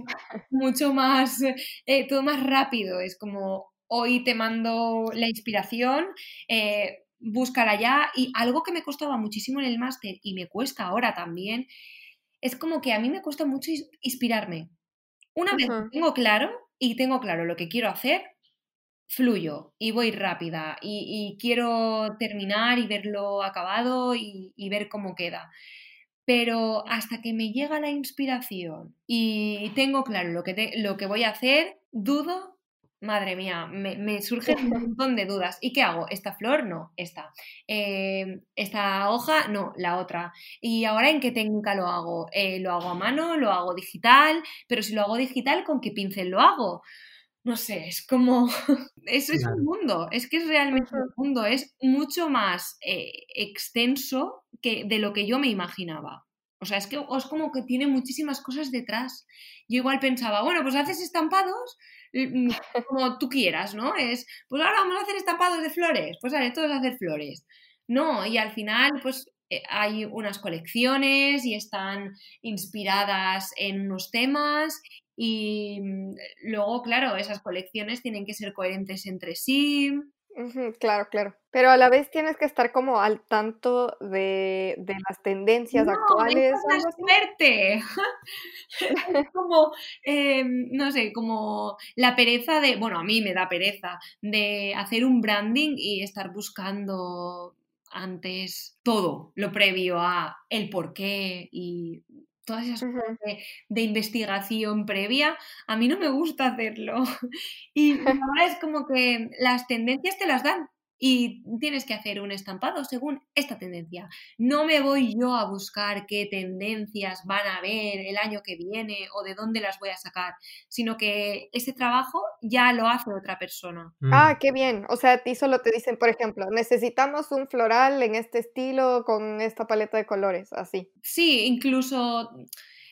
mucho más, eh, todo más rápido. Es como hoy te mando la inspiración, eh, búscala ya. Y algo que me costaba muchísimo en el máster y me cuesta ahora también, es como que a mí me cuesta mucho ins- inspirarme. Una vez Ujú. que tengo claro y tengo claro lo que quiero hacer, fluyo y voy rápida y, quiero terminar y verlo acabado y, ver cómo queda. Pero hasta que me llega la inspiración y tengo claro lo que, lo que voy a hacer, dudo, madre mía, me, me surgen un montón de dudas. ¿Y qué hago? ¿Esta flor? No, esta. Eh, ¿Esta hoja? No, la otra. ¿Y ahora en qué técnica lo hago? Eh, ¿Lo hago a mano? ¿Lo hago digital? Pero si lo hago digital, ¿con qué pincel lo hago? No sé, es como... Eso es un mundo, es que es realmente un mundo, es mucho más eh, extenso que de lo que yo me imaginaba. O sea, es que es como que tiene muchísimas cosas detrás. Yo igual pensaba, bueno, pues haces estampados como tú quieras, ¿no? Es, pues ahora vamos a hacer estampados de flores, pues vale, todos hacer flores. No, y al final, pues eh, hay unas colecciones y están inspiradas en unos temas y mm, luego, claro, esas colecciones tienen que ser coherentes entre sí. Claro, claro. Pero a la vez tienes que estar como al tanto de, de las tendencias No, actuales. es suerte. es como, eh, no sé, como la pereza de, bueno, a mí me da pereza de hacer un branding y estar buscando antes todo lo previo a el porqué y todas esas cosas de, de investigación previa, a mí no me gusta hacerlo. Y ahora es como que las tendencias te las dan y tienes que hacer un estampado según esta tendencia. No me voy yo a buscar qué tendencias van a haber el año que viene o de dónde las voy a sacar, sino que ese trabajo ya lo hace otra persona. Mm. Ah, qué bien. O sea, a ti solo te dicen, por ejemplo, necesitamos un floral en este estilo con esta paleta de colores, así. Sí, incluso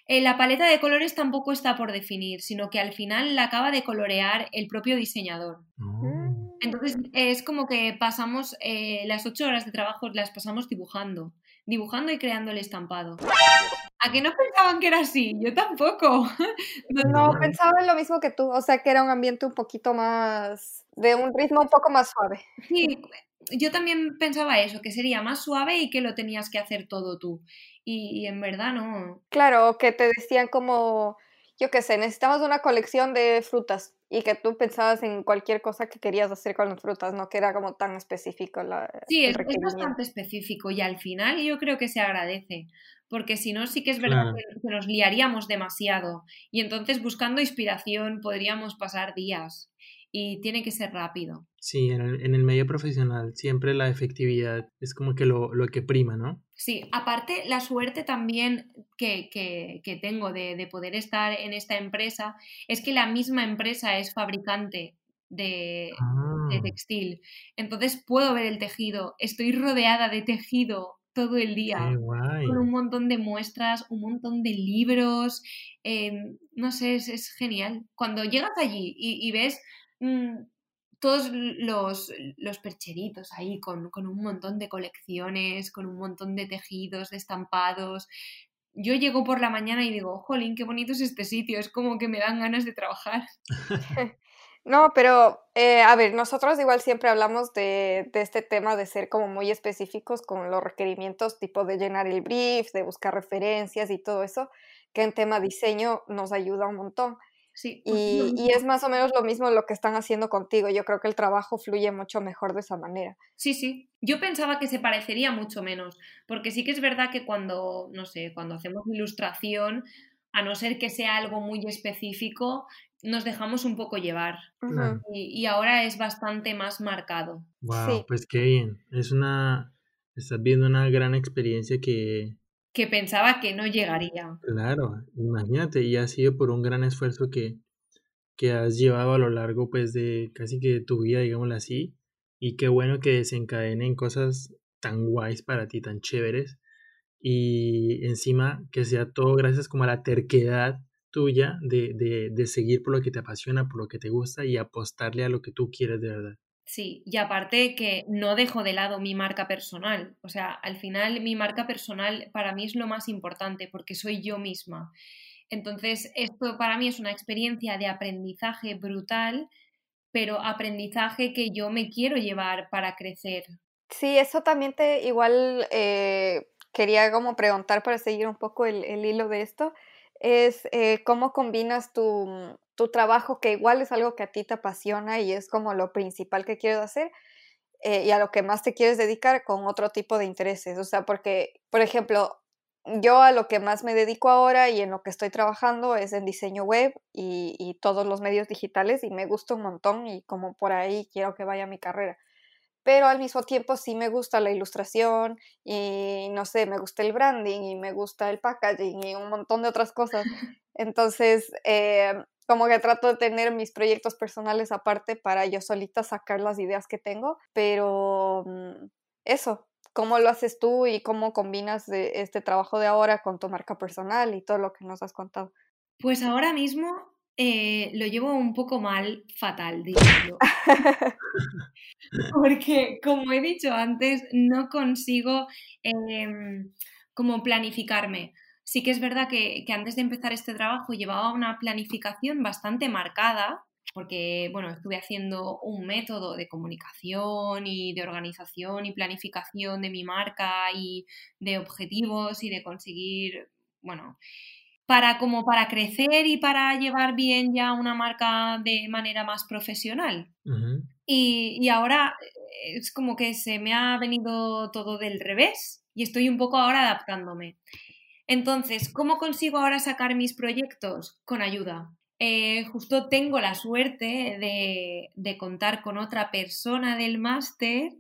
eh, la paleta de colores tampoco está por definir, sino que al final la acaba de colorear el propio diseñador. Oh. Entonces es como que pasamos eh, las ocho horas de trabajo, las pasamos dibujando, dibujando y creando el estampado. ¿A que no pensaban que era así? Yo tampoco. No, No. pensaba en lo mismo que tú, o sea, que era un ambiente un poquito más, de un ritmo un poco más suave. Sí, yo también pensaba eso, que sería más suave y que lo tenías que hacer todo tú. Y, y en verdad no. Claro, que te decían como, yo qué sé, necesitamos una colección de frutas y que tú pensabas en cualquier cosa que querías hacer con las frutas, no que era como tan específico la, Sí, el es, bastante específico y al final yo creo que se agradece, porque si no sí que es verdad Claro. que, que nos liaríamos demasiado y entonces buscando inspiración podríamos pasar días y tiene que ser rápido. Sí, en el, en el medio profesional siempre la efectividad es como que lo, lo que prima, ¿no? Sí, aparte la suerte también que, que, que tengo de, de, poder estar en esta empresa es que la misma empresa es fabricante de, ah. de textil. Entonces puedo ver el tejido, estoy rodeada de tejido todo el día. Con un montón de muestras, un montón de libros. Eh, no sé, es, es, genial. Cuando llegas allí y, y ves mmm, todos los, los percheritos ahí con, con, un montón de colecciones, con un montón de tejidos, de estampados. Yo llego por la mañana y digo, jolín, qué bonito es este sitio, es como que me dan ganas de trabajar. No, pero eh, a ver, nosotros igual siempre hablamos de, de, este tema de ser como muy específicos con los requerimientos, tipo de llenar el brief, de buscar referencias y todo eso, que en tema diseño nos ayuda un montón. Sí, y, y, es más o menos lo mismo lo que están haciendo contigo. Yo creo que el trabajo fluye mucho mejor de esa manera. Sí, sí. Yo pensaba que se parecería mucho menos, porque sí que es verdad que cuando, no sé, cuando hacemos ilustración, a no ser que sea algo muy específico, nos dejamos un poco llevar. Uh -huh. y, y, ahora es bastante más marcado. Wow, sí. pues qué bien. Es una. Estás viendo una gran experiencia que. Que pensaba que no llegaría. Claro, imagínate, y ha sido por un gran esfuerzo que, que has llevado a lo largo, pues, de casi que de tu vida, digámoslo así. Y qué bueno que desencadenen cosas tan guays para ti, tan chéveres. Y encima que sea todo gracias como a la terquedad tuya de, de, de, seguir por lo que te apasiona, por lo que te gusta y apostarle a lo que tú quieres de verdad. Sí, y aparte que no dejo de lado mi marca personal. O sea, al final mi marca personal para mí es lo más importante porque soy yo misma. Entonces, esto para mí es una experiencia de aprendizaje brutal, pero aprendizaje que yo me quiero llevar para crecer. Sí, eso también te igual eh, quería como preguntar para seguir un poco el, hilo de esto es eh, cómo combinas tu, tu, trabajo, que igual es algo que a ti te apasiona y es como lo principal que quieres hacer, eh, y a lo que más te quieres dedicar con otro tipo de intereses. O sea, porque, por ejemplo, yo a lo que más me dedico ahora y en lo que estoy trabajando es en diseño web y, y todos los medios digitales y me gusta un montón y como por ahí quiero que vaya mi carrera pero al mismo tiempo sí me gusta la ilustración y no sé, me gusta el branding y me gusta el packaging y un montón de otras cosas. Entonces, eh, como que trato de tener mis proyectos personales aparte para yo solita sacar las ideas que tengo, pero mm, eso, ¿cómo lo haces tú y cómo combinas este trabajo de ahora con tu marca personal y todo lo que nos has contado? Pues ahora mismo eh, lo llevo un poco mal, fatal, digo. Porque, como he dicho antes, no consigo eh, planificarme. Sí que es verdad que, que, antes de empezar este trabajo llevaba una planificación bastante marcada, porque, bueno, estuve haciendo un método de comunicación y de organización y planificación de mi marca y de objetivos y de conseguir, bueno, para como para crecer y para llevar bien ya una marca de manera más profesional. Uh -huh. y, y, ahora eh, es como que se me ha venido todo del revés y estoy un poco ahora adaptándome. Entonces, ¿cómo consigo ahora sacar mis proyectos? Con ayuda. Eh, justo tengo la suerte de, de, contar con otra persona del máster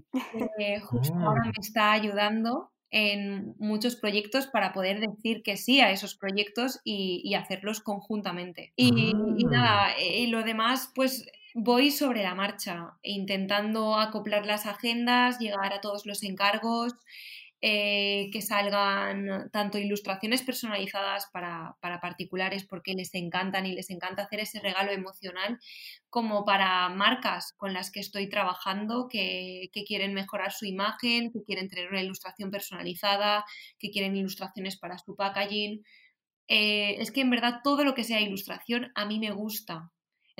que justo oh. ahora me está ayudando en muchos proyectos para poder decir que sí a esos proyectos y, y hacerlos conjuntamente. Y, ah. y nada, y lo demás, pues voy sobre la marcha, intentando acoplar las agendas, llegar a todos los encargos, eh, que salgan tanto ilustraciones personalizadas para, para, particulares porque les encantan y les encanta hacer ese regalo emocional, como para marcas con las que estoy trabajando que, que quieren mejorar su imagen, que quieren tener una ilustración personalizada, que quieren ilustraciones para su packaging. Eh, es que en verdad todo lo que sea ilustración a mí me gusta.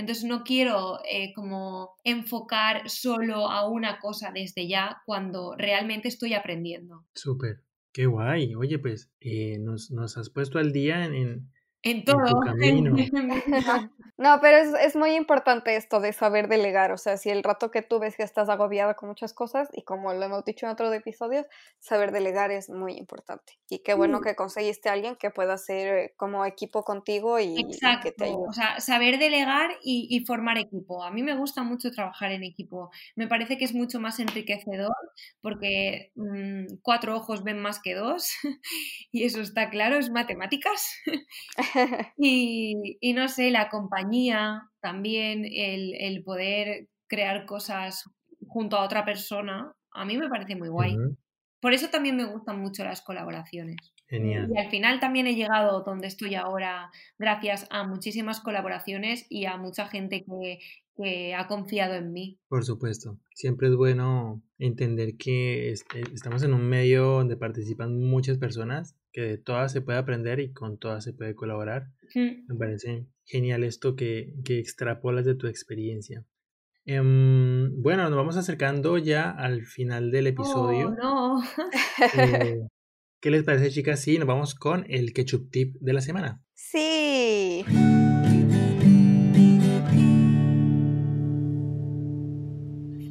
Entonces no quiero eh, como enfocar solo a una cosa desde ya cuando realmente estoy aprendiendo. Súper, qué guay. Oye, pues eh, nos, nos, has puesto al día en, en, en todo. En tu camino. No, pero es, es, muy importante esto de saber delegar. O sea, si el rato que tú ves que estás agobiada con muchas cosas, y como lo hemos dicho en otros episodios, saber delegar es muy importante. Y qué bueno que conseguiste a alguien que pueda ser como equipo contigo y, que te ayude. O sea, saber delegar y, y, formar equipo. A mí me gusta mucho trabajar en equipo. Me parece que es mucho más enriquecedor porque mmm, cuatro ojos ven más que dos. y eso está claro, es matemáticas. y, y no sé, la compañía también el, poder crear cosas junto a otra persona, a mí me parece muy guay. Por eso también me gustan mucho las colaboraciones. Genial. Y al final también he llegado donde estoy ahora gracias a muchísimas colaboraciones y a mucha gente que, que ha confiado en mí. Por supuesto, siempre es bueno entender que estamos en un medio donde participan muchas personas, que de todas se puede aprender y con todas se puede colaborar. Me parece genial esto que, que extrapolas de tu experiencia. Em, bueno, nos vamos acercando ya al final del episodio. Oh, no. Eh, ¿Qué les parece, chicas? Sí, nos vamos con el ketchup tip de la semana. Sí.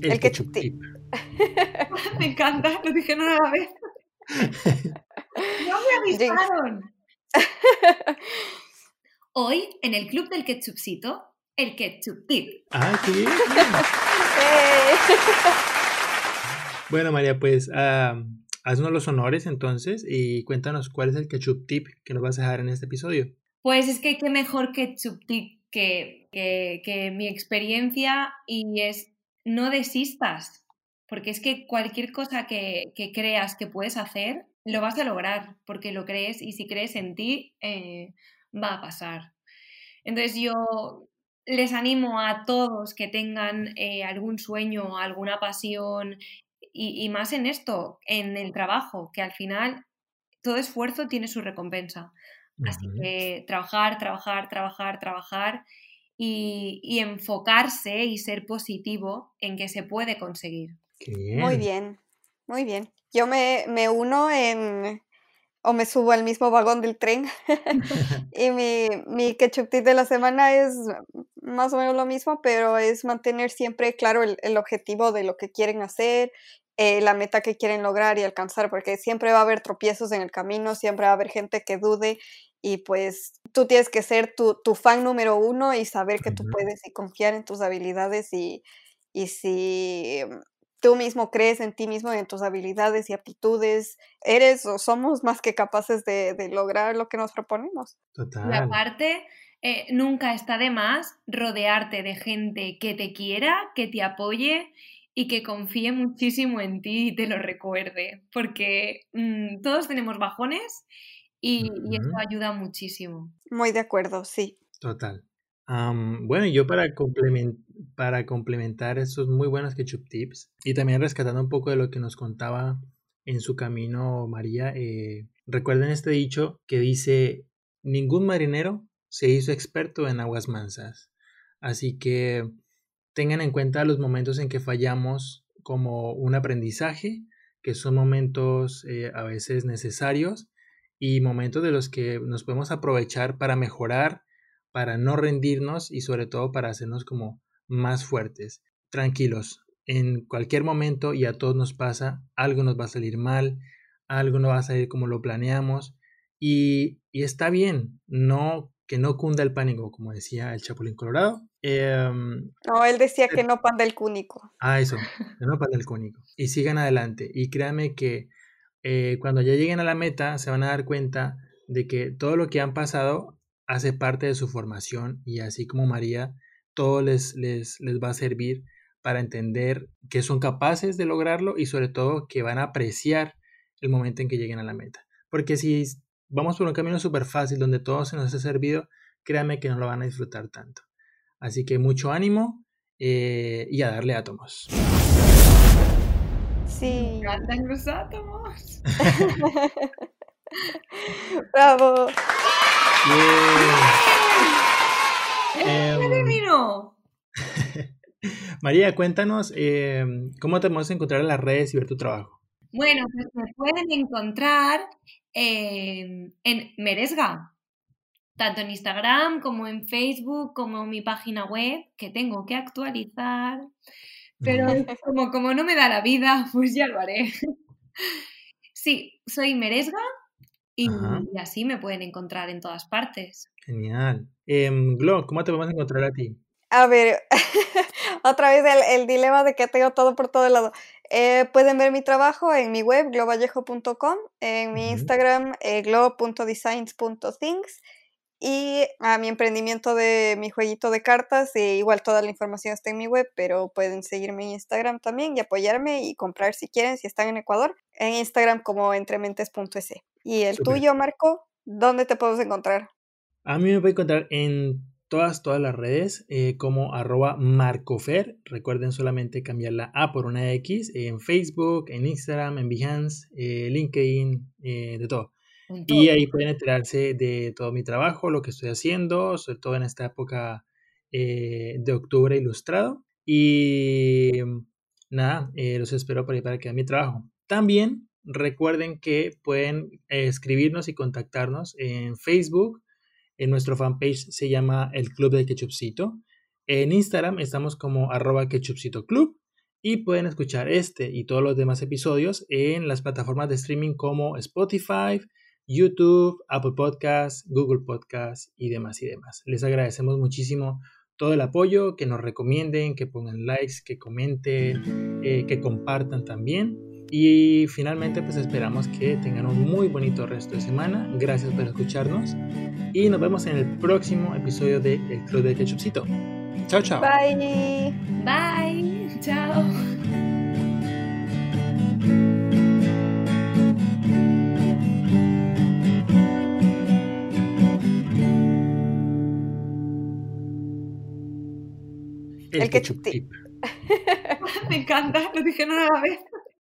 El, ketchup, tip. me encanta, lo dije una vez. no me avisaron. Hoy, en el Club del Ketchupcito, el Ketchup Tip. ¡Ah, qué bien! bueno, María, pues uh, haznos los honores entonces y cuéntanos cuál es el Ketchup Tip que nos vas a dejar en este episodio. Pues es que qué mejor Ketchup Tip que, que, que mi experiencia y es no desistas, porque es que cualquier cosa que, que, creas que puedes hacer, lo vas a lograr, porque lo crees y si crees en ti, eh, va a pasar. Entonces yo les animo a todos que tengan eh, algún sueño, alguna pasión y, más en esto, en el trabajo, que al final todo esfuerzo tiene su recompensa. Así que trabajar, trabajar, trabajar, trabajar y, y, enfocarse y ser positivo en que se puede conseguir. Muy bien, muy bien. Yo me, me uno en, o me subo al mismo vagón del tren. y mi, mi ketchup tip de la semana es más o menos lo mismo, pero es mantener siempre claro el, el objetivo de lo que quieren hacer, eh, la meta que quieren lograr y alcanzar, porque siempre va a haber tropiezos en el camino, siempre va a haber gente que dude y pues tú tienes que ser tu, tu fan número uno y saber que tú puedes y confiar en tus habilidades y, y si tú mismo crees en ti mismo, en tus habilidades y aptitudes, eres o somos más que capaces de, de lograr lo que nos proponemos. Total. Y aparte, eh, nunca está de más rodearte de gente que te quiera, que te apoye y que confíe muchísimo en ti y te lo recuerde, porque mmm, todos tenemos bajones y, uh -huh. y esto ayuda muchísimo. Muy de acuerdo, sí. Total. Bueno, yo para, complement para complementar estos muy buenos ketchup tips y también rescatando un poco de lo que nos contaba en su camino María, eh, recuerden este dicho que dice, ningún marinero se hizo experto en aguas mansas. Así que tengan en cuenta los momentos en que fallamos como un aprendizaje, que son momentos eh, a veces necesarios y momentos de los que nos podemos aprovechar para mejorar para no rendirnos y sobre todo para hacernos como más fuertes. Tranquilos, en cualquier momento y a todos nos pasa, algo nos va a salir mal, algo no va a salir como lo planeamos y, y está bien, no que no cunda el pánico, como decía el Chapulín Colorado. Eh, no, él decía que no panda el cúnico. Ah, eso, que no panda el cúnico. Y sigan adelante. Y créanme que eh, cuando ya lleguen a la meta se van a dar cuenta de que todo lo que han pasado hace parte de su formación y así como María, todo les, les, les va a servir para entender que son capaces de lograrlo y sobre todo que van a apreciar el momento en que lleguen a la meta. Porque si vamos por un camino súper fácil donde todo se nos ha servido, créanme que no lo van a disfrutar tanto. Así que mucho ánimo eh, y a darle átomos. Sí. Me encantan los átomos. Bravo. Yeah. Eh, terminó. María, cuéntanos eh, cómo te podemos encontrar en las redes y ver tu trabajo. Bueno, pues me pueden encontrar eh, en Meresga. tanto en Instagram como en Facebook, como en mi página web, que tengo que actualizar. Pero como, como no me da la vida, pues ya lo haré. Sí, soy Meresga y, así me pueden encontrar en todas partes. Genial. Eh, Glo, ¿cómo te podemos encontrar a ti? A ver, otra vez el, dilema de que tengo todo por todo lado. Eh, pueden ver mi trabajo en mi web, globallejo.com, en mi Instagram, eh, glo.designs.things y a mi emprendimiento de mi jueguito de cartas. Y igual toda la información está en mi web, pero pueden seguirme en Instagram también y apoyarme y comprar si quieren, si están en Ecuador, en Instagram como entrementes.es. ¿Y el tuyo, Marco? ¿Dónde te podemos encontrar? A mí me puede encontrar en todas, todas las redes eh, como arroba marcofer. Recuerden solamente cambiar la A por una X en Facebook, en Instagram, en Behance, eh, LinkedIn, eh, de todo. Y ahí pueden enterarse de todo mi trabajo, lo que estoy haciendo, sobre todo en esta época de octubre ilustrado. Y nada, los espero por ahí para que vean mi trabajo. También recuerden que pueden escribirnos y contactarnos en Facebook en nuestro fanpage se llama el Club de Ketchupcito. En Instagram estamos como arroba club y pueden escuchar este y todos los demás episodios en las plataformas de streaming como Spotify, YouTube, Apple Podcasts, Google Podcasts y demás y demás. Les agradecemos muchísimo todo el apoyo, que nos recomienden, que pongan likes, que comenten, eh, que compartan también. Y finalmente pues esperamos que tengan un muy bonito resto de semana. Gracias por escucharnos y nos vemos en el próximo episodio de El Club de Ketchupcito. Chao, chao. Bye. Bye. Chao. El, ketchup, Me encanta, lo dije una vez.